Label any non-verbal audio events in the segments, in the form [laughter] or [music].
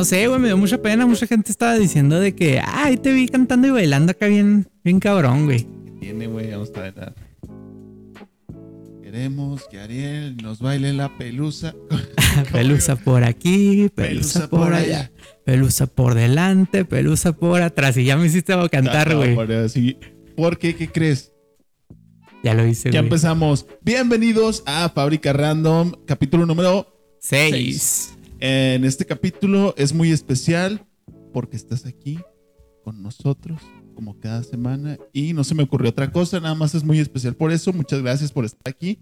no sé, güey, me dio mucha pena. Mucha gente estaba diciendo de que, ay, te vi cantando y bailando acá bien, bien cabrón, güey. ¿Qué tiene, güey? Vamos a ver. Queremos que Ariel nos baile la pelusa. [laughs] pelusa por aquí, pelusa, por allá. Pelusa por delante, pelusa por atrás. Y ya me hiciste cantar, güey. ¿Por qué? ¿Qué crees? Ya lo hice, Ya empezamos. Bienvenidos a Fábrica Random, capítulo número 6. En este capítulo es muy especial porque estás aquí con nosotros como cada semana y no se me ocurrió otra cosa, nada más es muy especial por eso. Muchas gracias por estar aquí.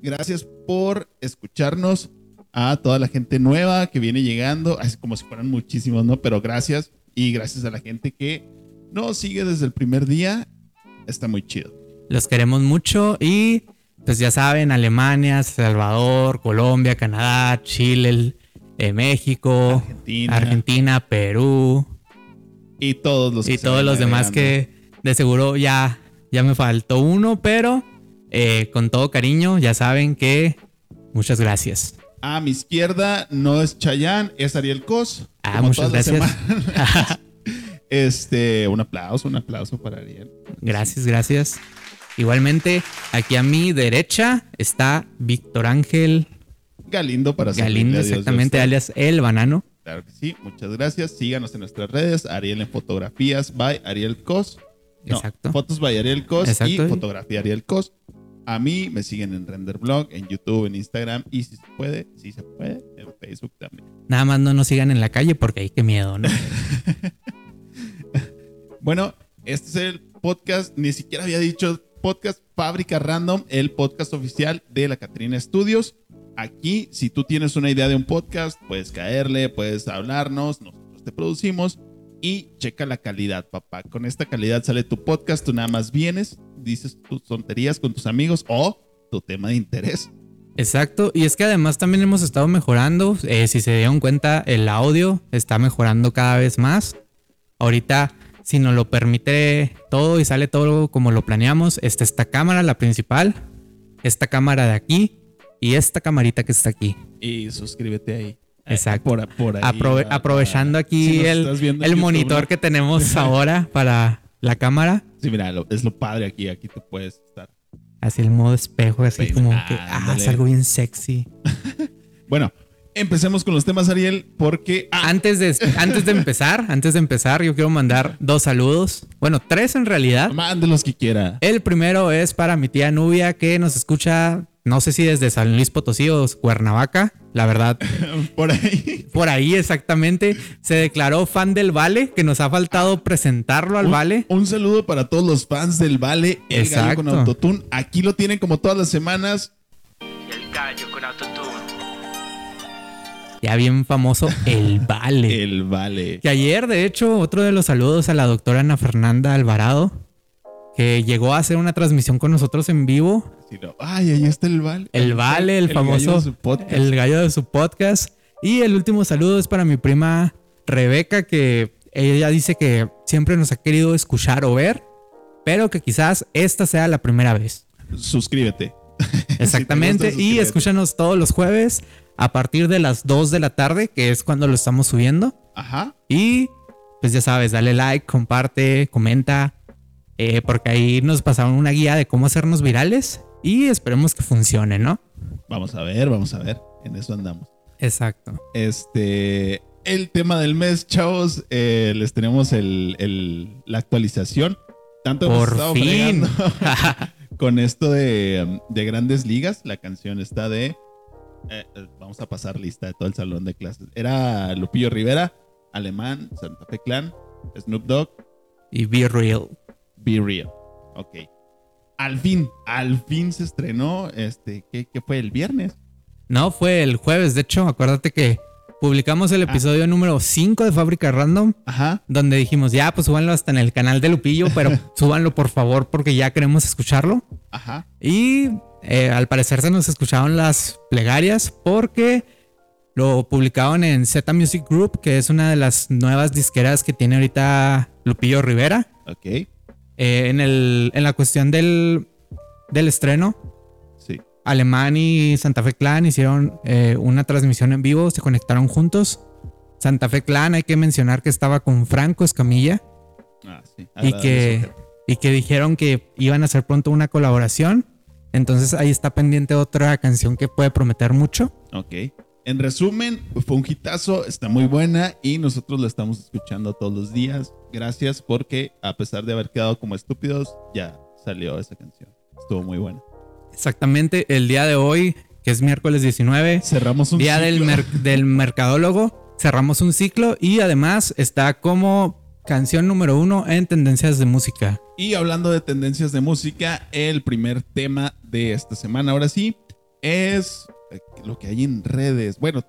Gracias por escucharnos a toda la gente nueva que viene llegando, así como si fueran muchísimos, ¿no? Pero gracias y gracias a la gente que nos sigue desde el primer día. Está muy chido. Los queremos mucho y pues ya saben, Alemania, Salvador, Colombia, Canadá, Chile, eh, México, Argentina, Perú, y todos los Y todos los demás que de seguro ya, ya me faltó uno, pero eh, con todo cariño, ya saben que muchas gracias. A mi izquierda no es Chayán, es Ariel Cos. Ah, muchas gracias. [laughs] este, un aplauso, un aplauso para Ariel. Gracias, gracias. Igualmente, aquí a mi derecha está Víctor Ángel Galindo para Galindo, exactamente, alias El Banano. Claro que sí, muchas gracias. Síganos en nuestras redes, Ariel en fotografías by Ariel Cos. Exacto. Fotos by Ariel Cos y fotografía Ariel Cos. A mí me siguen en Renderblog, en YouTube, en Instagram y si se puede, si se puede, en Facebook también. Nada más no nos sigan en la calle porque hay que miedo, ¿no? [laughs] bueno, este es el podcast, ni siquiera había dicho podcast Fábrica Random, el podcast oficial de la Catrina Studios. Aquí, si tú tienes una idea de un podcast, puedes caerle, puedes hablarnos, nosotros te producimos y checa la calidad, papá. Con esta calidad sale tu podcast, tú nada más vienes, dices tus tonterías con tus amigos o tu tema de interés. Exacto, y es que además también hemos estado mejorando, eh, si se dieron cuenta, el audio está mejorando cada vez más. Ahorita, si nos lo permite todo y sale todo como lo planeamos, está esta cámara, la principal, esta cámara de aquí, y esta camarita que está aquí. Y suscríbete ahí. Exacto. Por, aprovechando aquí el, monitor que tenemos [laughs] ahora para la cámara. Sí, mira, es lo padre aquí. Aquí te puedes estar. Así el modo espejo, así como que ah, es algo bien sexy. [laughs] bueno, empecemos con los temas, Ariel, porque. Ah. Antes, de, antes de empezar, [laughs] antes de empezar, yo quiero mandar dos saludos. Bueno, tres en realidad. Mande los que quiera. El primero es para mi tía Nubia, que nos escucha no sé si desde San Luis Potosí o Cuernavaca, la verdad. [laughs] por ahí. Por ahí exactamente. Se declaró fan del Vale, que nos ha faltado presentarlo al Vale. Un saludo para todos los fans del Vale, el gallo con autotune. Aquí lo tienen como todas las semanas. El gallo con autotune. Ya bien famoso, el [laughs] Vale. el Vale. Que ayer, de hecho, otro de los saludos a la doctora Ana Fernanda Alvarado, que llegó a hacer una transmisión con nosotros en vivo Ay, ahí está el Vale. El Vale, el, famoso. el gallo de su podcast. Y el último saludo es para mi prima Rebeca, que ella dice que siempre nos ha querido escuchar o ver, pero que quizás esta sea la primera vez. Suscríbete. [laughs] Exactamente. y escúchanos todos los jueves a partir de las 2 de la tarde, que es cuando lo estamos subiendo. Ajá. Y pues ya sabes, dale like, comparte, comenta, eh, porque ahí nos pasaron una guía de cómo hacernos virales y esperemos que funcione, ¿no? Vamos a ver, vamos a ver. En eso andamos. Exacto. Este, el tema del mes, chavos, eh, les tenemos el, la actualización. Tanto Por fin. [laughs] con esto de, grandes ligas. La canción está de. Eh, eh, vamos a pasar lista de todo el salón de clases. Era Lupillo Rivera, Alemán, Santa Fe Clan, Snoop Dogg. Y Be Real. Be Real. Ok al fin, al fin se estrenó, este, ¿qué, fue el viernes? No, fue el jueves, de hecho, acuérdate que publicamos el ah. episodio número 5 de Fábrica Random, Ajá. donde dijimos, ya, pues súbanlo hasta en el canal de Lupillo, pero [laughs] súbanlo por favor porque ya queremos escucharlo. Ajá. Y eh, al parecer se nos escucharon las plegarias porque lo publicaron en Z Music Group, que es una de las nuevas disqueras que tiene ahorita Lupillo Rivera. Ok. Eh, en, el, en la cuestión del, del estreno, sí. Alemán y Santa Fe Clan hicieron eh, una transmisión en vivo, se conectaron juntos Santa Fe Clan, hay que mencionar que estaba con Franco Escamilla Ah, sí. y que, y que dijeron que iban a hacer pronto una colaboración. Entonces ahí está pendiente otra canción que puede prometer mucho. Ok. En resumen, fue un hitazo, está muy buena y nosotros la estamos escuchando todos los días. Gracias porque a pesar de haber quedado como estúpidos, ya salió esa canción. Estuvo muy buena. Exactamente el día de hoy, que es miércoles 19, Cerramos un día del, ciclo. mer- del mercadólogo, cerramos un ciclo y además está como canción número uno en tendencias de música. Y hablando de tendencias de música, el primer tema de esta semana, ahora sí, es lo que hay en redes. Bueno,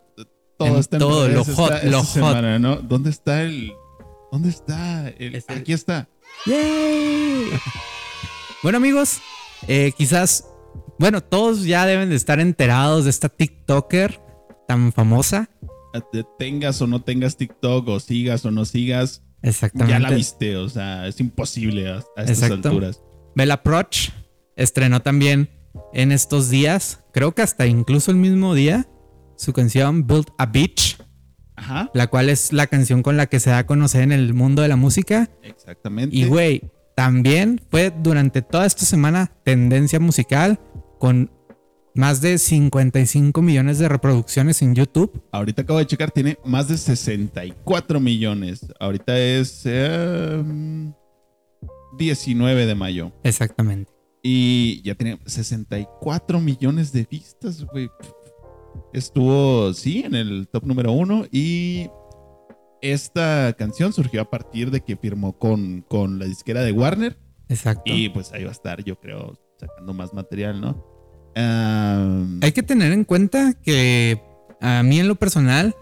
todo En está en todo, redes lo hot, esta lo hot. semana, ¿no? ¿Dónde está el...? ¿Dónde está el...? Es el- Aquí está. ¡Yay! bueno amigos, eh, quizás, bueno, todos ya deben de estar enterados de esta TikToker tan famosa. Eh, Tengas o no tengas TikTok, o sigas o no sigas, Exactamente. ya la viste. O sea, es imposible a, a estas Exacto. alturas. Bella Proch estrenó también en estos días, creo que hasta incluso el mismo día, su canción Build a Beach, Ajá, la cual es la canción con la que se da a conocer en el mundo de la música. exactamente. Y güey, también fue durante toda esta semana tendencia musical con más de 55 millones de reproducciones en YouTube. Ahorita acabo de checar, tiene más de 64 millones. Ahorita es eh, 19 de mayo. Exactamente. Y ya tiene 64 millones de vistas, güey. Estuvo, sí, en el top número uno. Y esta canción surgió a partir de que firmó con, con la disquera de Warner. Exacto. Y pues ahí va a estar, yo creo, sacando más material, ¿no? Hay que tener en cuenta que a mí en lo personal,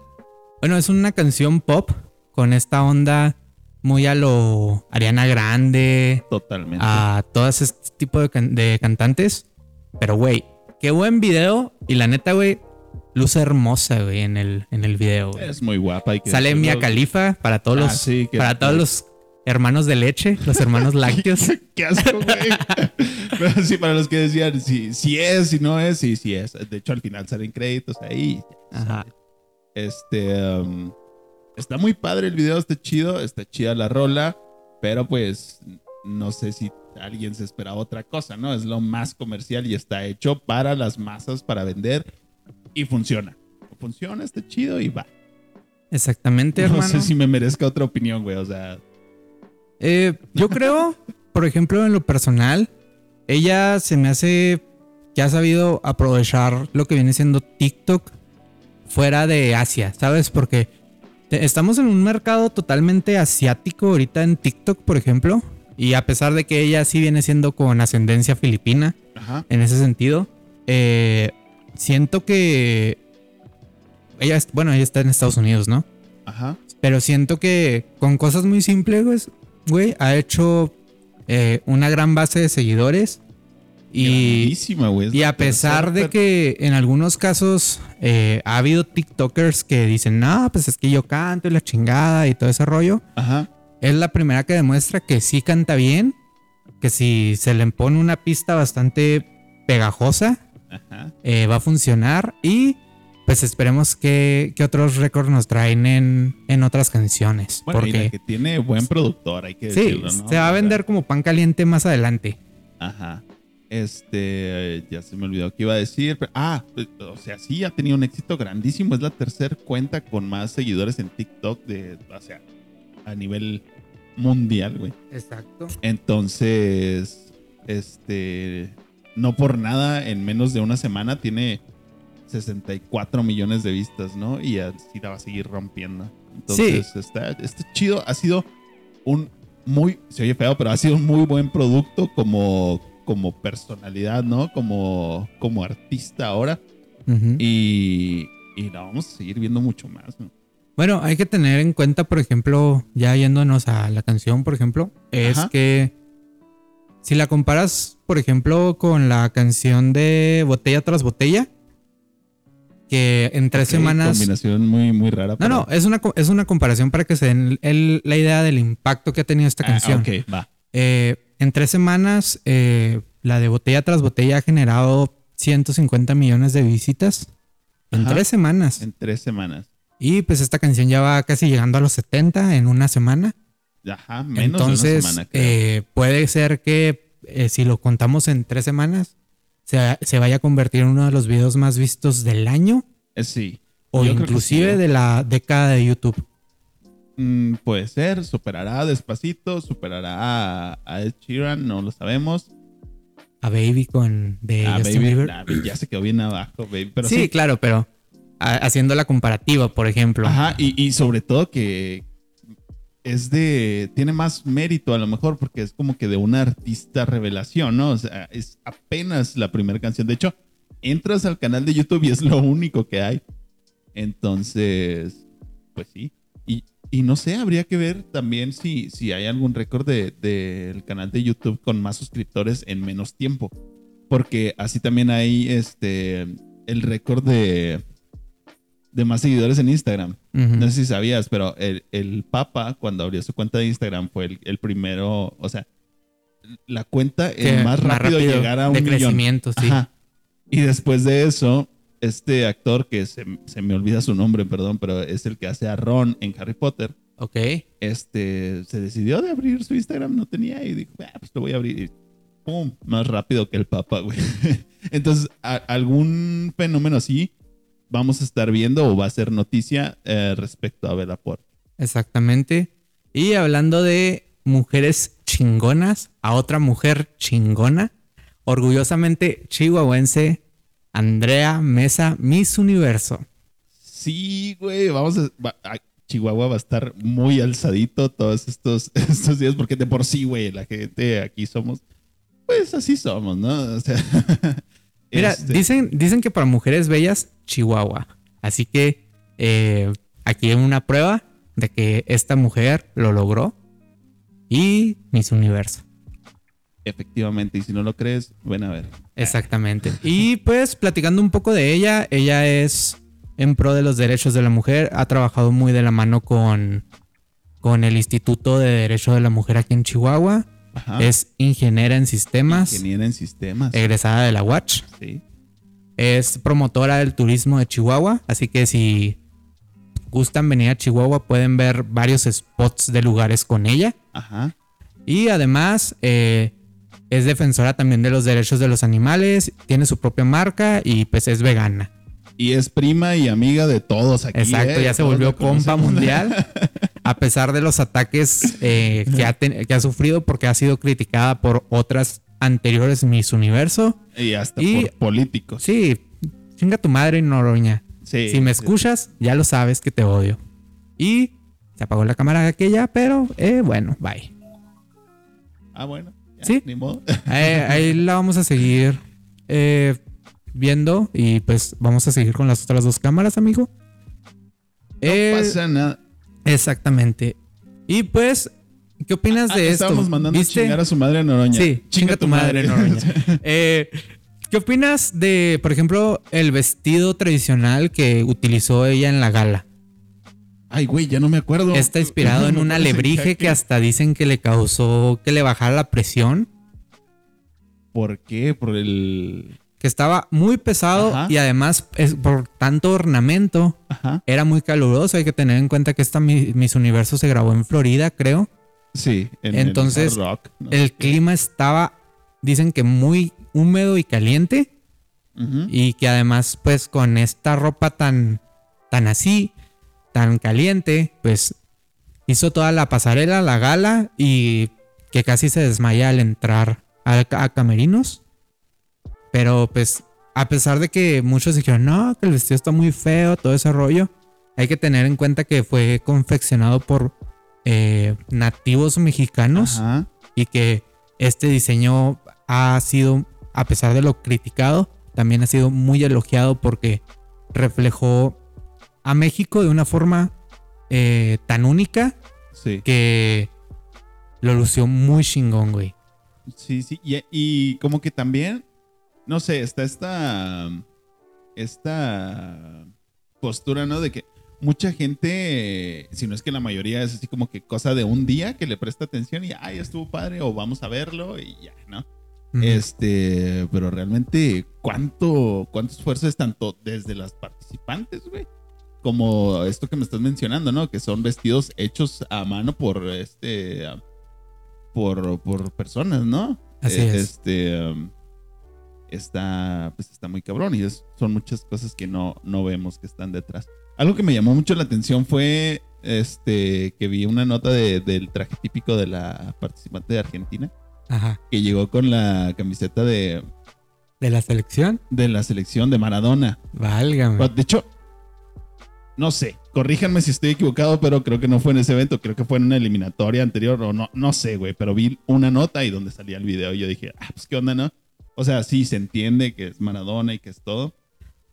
bueno, es una canción pop con esta onda muy a lo Ariana Grande, totalmente. a todas este tipo de, can- de cantantes. Pero, güey, qué buen video. Y la neta, güey, luce hermosa, güey, en el, en el video. güey. es muy guapa. hay que Sale. Mia Khalifa para todos Ah, los, sí, para todos los hermanos de leche, los hermanos [laughs] lácteos. Qué asco, güey. [laughs] Pero sí, para los que decían si, si es, si no es, sí, sí es. De hecho, al final salen créditos ahí. Ajá. Este. um, está muy padre el video, está chido, está chida la rola. Pero pues, no sé si alguien se esperaba otra cosa, ¿no? Es lo más comercial y está hecho para las masas, para vender. Y funciona. Funciona, está chido y va. Exactamente, No hermano. sé si me merezca otra opinión, güey. O sea, Eh, yo creo, por ejemplo, en lo personal, ella se me hace que ha sabido aprovechar lo que viene siendo TikTok fuera de Asia, ¿sabes? Porque estamos en un mercado totalmente asiático ahorita en TikTok, por ejemplo. Y a pesar de que ella sí viene siendo con ascendencia filipina, ajá. en ese sentido, eh, siento que ella, es- bueno, ella está en Estados Unidos, ¿no? Ajá. Pero siento que con cosas muy simples, güey, güey, ha hecho eh, una gran base de seguidores. Y, y a pesar de que en algunos casos eh, ha habido TikTokers que dicen, no, pues es que yo canto y la chingada y todo ese rollo, Ajá. es la primera que demuestra que sí canta bien, que si se le pone una pista bastante pegajosa, Ajá. eh, va a funcionar y pues esperemos que, que otros récords nos traen en, en otras canciones. Bueno, y la porque que tiene buen productor, hay que sí, decirlo, ¿no? se va a vender como pan caliente más adelante. Ajá. Este, ya se me olvidó qué iba a decir. pero- ah, pues, o sea, sí, ha tenido un éxito grandísimo. Es la tercera cuenta con más seguidores en TikTok de, o sea, a nivel mundial, güey. Exacto. Entonces, este, no por nada, en menos de una semana tiene 64 millones de vistas, ¿no? Y así la va a seguir rompiendo. Entonces, está, está chido. Ha sido un muy, se oye feo, pero ha sido un muy buen producto como, como personalidad, ¿no? Como, como artista ahora. Y, y la vamos a seguir viendo mucho más, ¿no? Bueno, hay que tener en cuenta, por ejemplo, ya yéndonos a la canción, por ejemplo, es Ajá. que si la comparas, por ejemplo, con la canción de Botella tras Botella, que en tres Ok, semanas... Combinación muy, muy rara. No, pero- no, es una, es una comparación para que se den el- la idea del impacto que ha tenido esta Ah, canción. ok, va. Eh, en tres semanas, eh, la de botella tras botella ha generado 150 millones de visitas. En Ajá. tres semanas. En tres semanas. Y pues esta canción ya va casi llegando a los 70 en una semana. Ajá, menos Entonces, de una semana, creo. eh, puede ser que eh, si lo contamos en tres semanas, se, se vaya a convertir en uno de los videos más vistos del año Eh, sí. o inclusive sí, ¿no? de la década de YouTube. Mm, puede ser, superará despacito, superará a, a Ed Sheeran, no lo sabemos. A Baby con de Ah, Justin baby, Bieber. nah, ya se quedó bien abajo, baby. Pero sí, sí, claro, pero a- haciendo la comparativa, por ejemplo. Ajá, y, y sobre todo que es de. Tiene más mérito a lo mejor porque es como que de una artista revelación, ¿no? O sea, es apenas la primera canción. De hecho, entras al canal de YouTube y es lo único que hay. Entonces, pues sí. Y, no sé, habría que ver también si, si hay algún récord del de, del canal de YouTube con más suscriptores en menos tiempo. Porque así también hay este el récord de, de más seguidores en Instagram. No sé si sabías, pero el, el Papa, cuando abrió su cuenta de Instagram, fue el, el primero, o sea, la cuenta más rápido, llegar a un de millón. crecimiento, sí. Ajá. Y después de eso, este actor, que se, se me olvida su nombre, perdón, pero es el que hace a Ron en Harry Potter, Ok. este, se decidió de abrir su Instagram, no tenía, y dijo, ah, pues lo voy a abrir. Y ¡pum! Más rápido que el Papa, güey. [laughs] Entonces, a- algún fenómeno así vamos a estar viendo o va a ser noticia eh, respecto a Bella Porte. Exactamente. Y hablando de mujeres chingonas, a otra mujer chingona, orgullosamente chihuahuense, Andrea Mesa, Miss Universo. Sí, güey, vamos a, va- a- Chihuahua va a estar muy alzadito todos estos, [laughs] estos días, porque de por sí, güey, la gente aquí somos, pues así somos, ¿no? O sea, [laughs] Mira, este, dicen, dicen que para mujeres bellas, Chihuahua. Así que eh, aquí hay una prueba de que esta mujer lo logró. Y Miss Universo. Efectivamente, y si no lo crees, ven a ver. Exactamente. Y pues platicando un poco de ella, ella es en pro de los derechos de la mujer, ha trabajado muy de la mano con, con el Instituto de Derecho de la Mujer aquí en Chihuahua. Ajá. Es ingeniera en sistemas, Ingeniera en sistemas. egresada de la Watch. sí. Es promotora del turismo de Chihuahua, así que si gustan venir a Chihuahua pueden ver varios spots de lugares con ella. Ajá. Y además eh, es defensora también de los derechos de los animales, tiene su propia marca y pues es vegana. Y es prima y amiga de todos aquí. Exacto, ¿eh? ya se volvió compa mundial. [laughs] A pesar de los ataques eh, que, ha ten- que ha sufrido porque ha sido criticada por otras anteriores Miss Universo. Y hasta Y- por políticos. Sí, chinga tu madre, Noroña. Sí, si me sí. escuchas, ya lo sabes que te odio. Y se apagó la cámara aquella, pero eh, bueno, bye. Ah, bueno. Ya, Sí. Ni modo. [laughs] Ahí, ahí la vamos a seguir eh, viendo y pues vamos a seguir con las otras dos cámaras, amigo. Eh, No pasa nada. Exactamente. Y pues, ¿qué opinas Ah, de esto? Estábamos mandando chingar a su madre Noroña. Sí, chinga tu madre, Noroña. [laughs] Eh, ¿Qué opinas de, por ejemplo, el vestido tradicional que utilizó ella en la gala? Ay, güey, ya no me acuerdo. Está inspirado en parece [laughs] alebrije que hasta dicen que le causó que le bajara la presión, ¿Por qué? Por el. que estaba muy pesado Ajá. y además es por tanto ornamento Ajá. era muy caluroso. Hay que tener en cuenta que esta Mi- Miss Universo se grabó en Florida, creo. Sí. en Entonces, el, Rock, ¿no? El clima estaba, dicen que muy húmedo y caliente. Y que además, pues con esta ropa tan, tan así, tan caliente, pues hizo toda la pasarela, la gala y que casi se desmaya al entrar a, a Camerinos. Pero pues, a pesar de que muchos dijeron, no, que el vestido está muy feo, todo ese rollo, hay que tener en cuenta que fue confeccionado por eh, nativos mexicanos Ajá. y que este diseño ha sido, a pesar de lo criticado, también ha sido muy elogiado porque reflejó a México de una forma eh, tan única Sí. que lo lució muy chingón, güey. Sí, sí. Y, y como que también, no sé, está esta. Esta postura, ¿no? De que mucha gente, si no es que la mayoría es así como que cosa de un día que le presta atención y, ay, estuvo padre, o vamos a verlo y ya, ¿no? Este, pero realmente, ¿cuánto, cuánto esfuerzo es tanto desde las participantes, güey? Como esto que me estás mencionando, ¿no? Que son vestidos hechos a mano por este por, por personas, ¿no? Así Eh, es. Este um, está pues está muy cabrón y es- son muchas cosas que no no vemos que están detrás. Algo que me llamó mucho la atención fue este que vi una nota de- del traje típico de la participante de Argentina Ajá. que llegó con la camiseta de, De la selección, de la selección de Maradona. válgame. De hecho, no sé, corríjanme si estoy equivocado, pero creo que no fue en ese evento, creo que fue en una eliminatoria anterior o no, no sé, güey, pero vi una nota y donde salía el video y yo dije, ah, pues qué onda, ¿no? O sea, sí, se entiende que es Maradona y que es todo.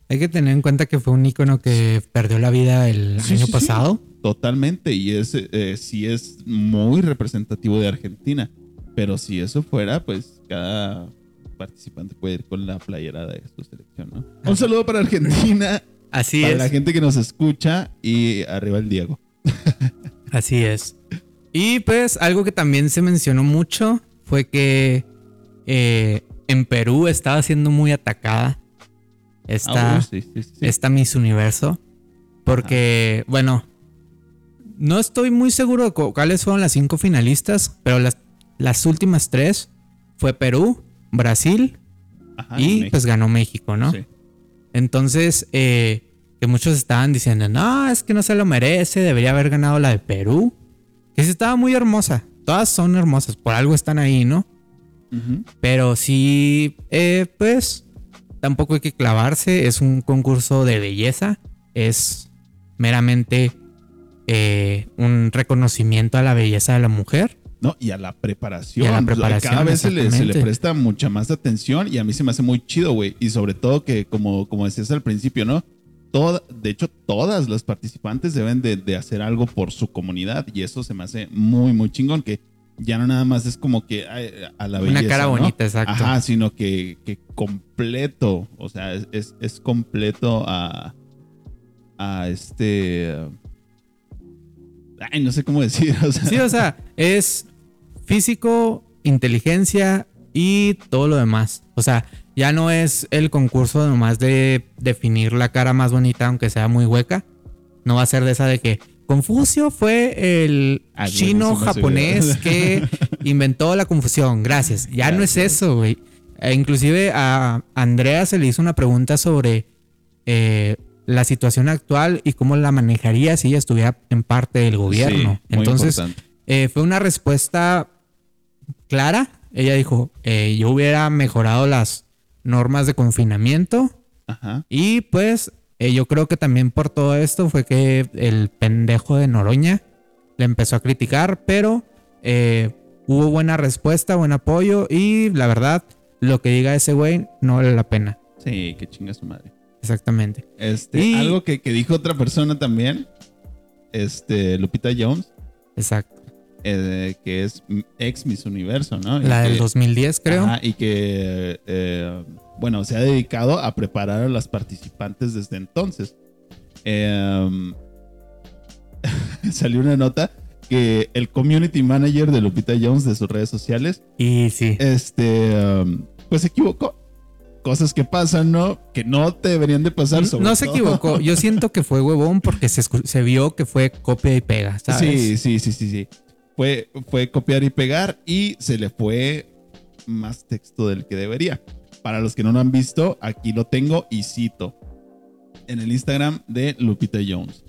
Hay que tener en cuenta que fue un ícono que perdió la vida el Sí, año sí, sí. pasado. Totalmente, y es, eh, sí es muy representativo de Argentina, pero si eso fuera, pues cada participante puede ir con la playera de su selección, ¿no? Un saludo para Argentina, Así para es. la gente que nos escucha y arriba el Diego. Así es. Y pues algo que también se mencionó mucho fue que eh, en Perú estaba siendo muy atacada esta, Ah, sí, sí, sí, sí. esta Miss Universo. Porque, bueno, no estoy muy seguro de cu- cuáles fueron las cinco finalistas, pero las, las últimas tres fue Perú, Brasil Ajá, y México. pues ganó México, ¿no? Sí. Entonces, eh, que muchos estaban diciendo, no, es que no se lo merece, debería haber ganado la de Perú. Que sí estaba muy hermosa. Todas son hermosas, por algo están ahí, ¿no? Pero sí, eh, pues, tampoco hay que clavarse. Es un concurso de belleza. Es meramente eh, un reconocimiento a la belleza de la mujer. No, y a la preparación. Y a la preparación, Cada vez se le, se le presta mucha más atención y a mí se me hace muy chido, güey. Y sobre todo que, como, como decías al principio, ¿no? Toda, de hecho, todas las participantes deben de, de hacer algo por su comunidad y eso se me hace muy, muy chingón. Que ya no nada más es como que a la belleza. Una cara ¿no? bonita, exacto. Ajá, sino que, que completo, o sea, es, es, es completo a, a este... Ay, no sé cómo decir. [laughs] O sea, Sí, o sea, es físico, inteligencia y todo lo demás. O sea, ya no es el concurso nomás de definir la cara más bonita, aunque sea muy hueca. No va a ser de esa de que Confucio fue el Ah, chino japonés que inventó la confusión. Gracias. Ya no es eso, güey. E inclusive a Andrea se le hizo una pregunta sobre eh, la situación actual y cómo la manejaría si ella estuviera en parte del gobierno. Sí, Entonces, eh, fue una respuesta clara. Ella dijo, eh, yo hubiera mejorado las normas de confinamiento Ajá. y pues eh, yo creo que también por todo esto fue que el pendejo de Noroña le empezó a criticar, pero eh, hubo buena respuesta, buen apoyo y la verdad, lo que diga ese güey no vale la pena. Sí, que chinga su madre. Exactamente. Este, Y- algo que, que dijo otra persona también, este, Lupita Jones, Exacto. Eh, que es ex Miss Universo, ¿no? Y La del que- 2010 creo. Ajá, y que, eh, bueno, se ha dedicado a preparar a las participantes desde entonces. Eh, [laughs] salió una nota que el community manager de Lupita Jones de sus redes sociales, Y sí. este, um, pues se equivocó. Cosas que pasan, ¿no? Que no te deberían de pasar. sobre No se todo. equivocó. Yo siento que fue huevón porque se, se vio que fue copia y pega, ¿sabes? Sí, sí, sí, sí, sí. Fue, fue copiar y pegar y se le fue más texto del que debería. Para los que no lo han visto, aquí lo tengo y cito. En el Instagram de Lupita Jones.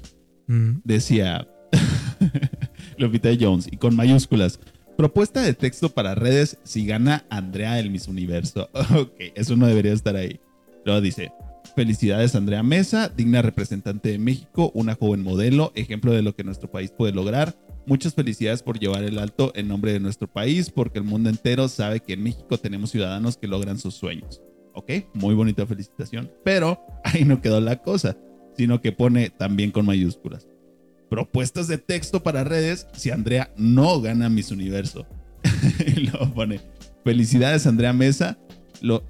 Mm. Decía [laughs] Lupita Jones y con mayúsculas. Propuesta de texto para redes si gana Andrea el Miss Universo. [laughs] Ok, eso no debería estar ahí. Luego dice, felicidades Andrea Mesa, digna representante de México, una joven modelo, ejemplo de lo que nuestro país puede lograr. Muchas felicidades por llevar el alto en nombre de nuestro país, porque el mundo entero sabe que en México tenemos ciudadanos que logran sus sueños. Ok, muy bonita felicitación. Pero ahí no quedó la cosa, sino que pone también con mayúsculas propuestas de texto para redes si Andrea no gana Miss Universo. [laughs] luego pone, felicidades Andrea Mesa,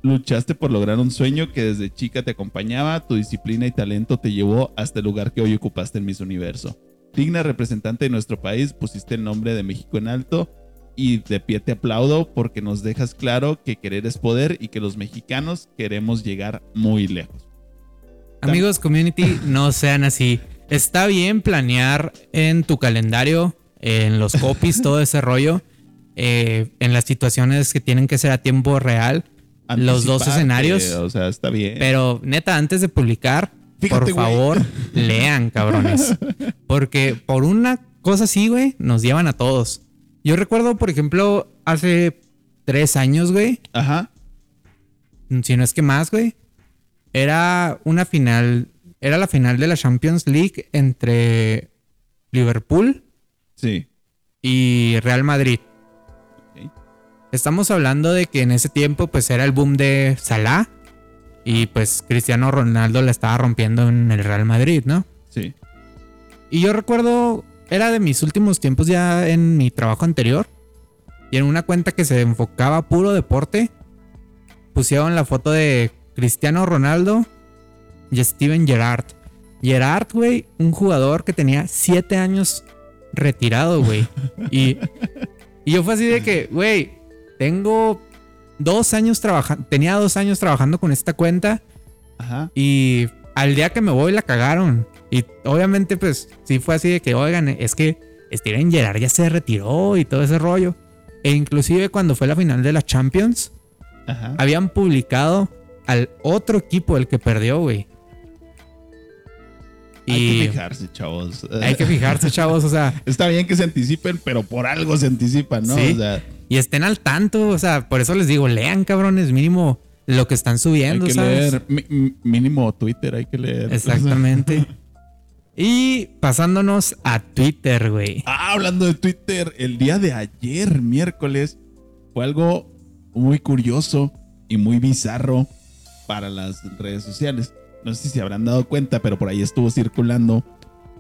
luchaste por lograr un sueño que desde chica te acompañaba, tu disciplina y talento te llevó hasta el lugar que hoy ocupaste en Miss Universo. Digna representante de nuestro país, pusiste el nombre de México en alto y de pie te aplaudo porque nos dejas claro que querer es poder y que los mexicanos queremos llegar muy lejos. Amigos, community, no sean así. está bien planear en tu calendario, en los copies, [laughs] todo ese rollo, eh, en las situaciones que tienen que ser a tiempo real, los dos escenarios. O sea, está bien. Pero neta, antes de publicar, Fíjate, por favor, lean, cabrones. Porque por una cosa así, güey, nos llevan a todos. Yo recuerdo, por ejemplo, hace tres años, güey, Ajá. si no es que más, güey, era una final, era la final de la Champions League entre Liverpool Sí. y Real Madrid. Estamos hablando de que en ese tiempo pues era el boom de Salah y pues Cristiano Ronaldo la estaba rompiendo en el Real Madrid, ¿no? Sí. Y yo recuerdo, era de mis últimos tiempos ya en mi trabajo anterior y en una cuenta que se enfocaba a puro deporte pusieron la foto de Cristiano Ronaldo y Steven Gerrard. Gerrard, güey, un jugador que tenía siete años retirado, güey. Y, y yo fue así de que, güey, tengo dos años trabajando, tenía dos años trabajando con esta cuenta Ajá. y al día que me voy la cagaron. Y obviamente, pues, sí fue así de que, oigan, es que Steven Gerrard ya se retiró y todo ese rollo. E inclusive cuando fue la final de la Champions, Ajá. habían publicado al otro equipo el que perdió, güey. Hay Y que fijarse, chavos. hay que fijarse, chavos, o sea, [laughs] Está bien que se anticipen, pero por algo se anticipan, ¿no? Sí. O sea, y estén al tanto, o sea, por eso les digo, lean, cabrones, mínimo lo que están hay subiendo, que ¿sabes? leer mínimo Twitter, hay que leer. Exactamente. [laughs] y pasándonos a Twitter, güey. Ah, hablando de Twitter, el día de ayer, miércoles, fue algo muy curioso y muy bizarro para las redes sociales. No sé si se habrán dado cuenta, pero por ahí estuvo circulando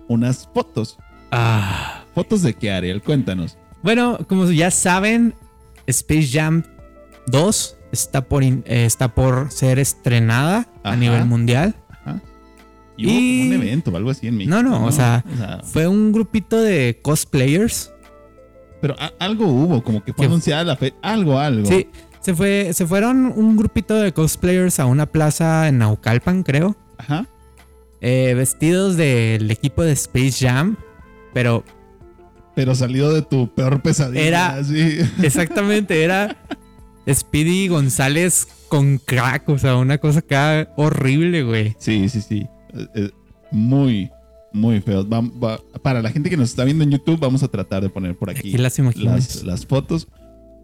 unas fotos. Ah. ¿Fotos de qué, Ariel? Cuéntanos. Bueno, como ya saben, Space Jam 2 está por, in- eh, está por ser estrenada a nivel mundial. Ajá. Y hubo Y- como un evento o algo así en México. No, no, o sea, Fue un grupito de cosplayers. pero algo hubo, como que fue anunciada la fe. Algo, algo. Sí, se, fue, se fueron un grupito de cosplayers a una plaza en Naucalpan, creo. Ajá. eh, vestidos del equipo de Space Jam. Pero Pero salido de tu peor pesadilla. Era- así. [laughs] exactamente era Speedy González con crack. O sea, una cosa acá horrible, güey. Sí, sí, sí. Eh, eh, muy, muy. Vam- va- para la gente que nos está viendo en YouTube, vamos a tratar de poner por aquí Aquí las imaginas. las, las fotos.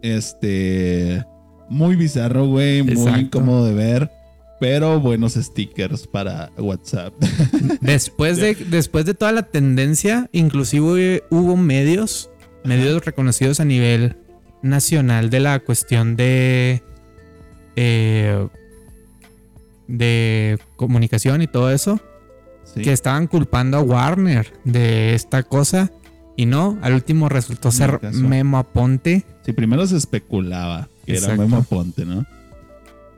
Este. Muy bizarro, güey. Muy Exacto. incómodo de ver. Pero buenos stickers para WhatsApp. [laughs] Después de, después de toda la tendencia, inclusive hubo medios, medios reconocidos a nivel nacional de la cuestión de eh, de comunicación y todo eso, Sí. que estaban culpando a Warner de esta cosa y no, al último resultó ser. Memo Aponte Sí, primero se especulaba que era. Memo Ponte, ¿no?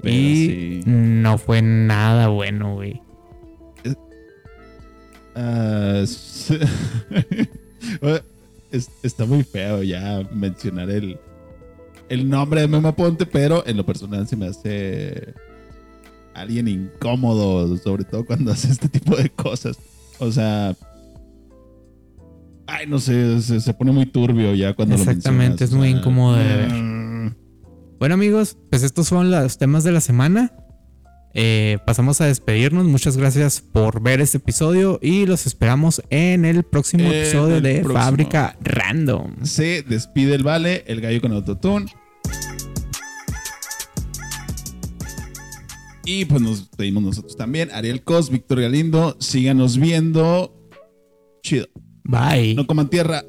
Pero y sí. no fue nada bueno, güey. Ah. [laughs] Es- está muy feo ya mencionar el, el nombre de Memo Ponte, pero en lo personal se me hace alguien incómodo, sobre todo cuando [laughs] hace este tipo de cosas. O sea, ay, no sé, se, se pone muy turbio ya cuando lo Exactamente, mencionas, es muy incómodo de ver. Bueno amigos, pues estos fueron los temas de la semana. Eh, pasamos a despedirnos. Muchas gracias por ver este episodio y los esperamos en el próximo episodio el de próximo. Fábrica Random. Se despide el Vale, el gallo con autotune. Y pues nos despedimos nosotros también. Ariel Cos, Víctor Galindo, síganos viendo. Chido. Bye. No coman tierra.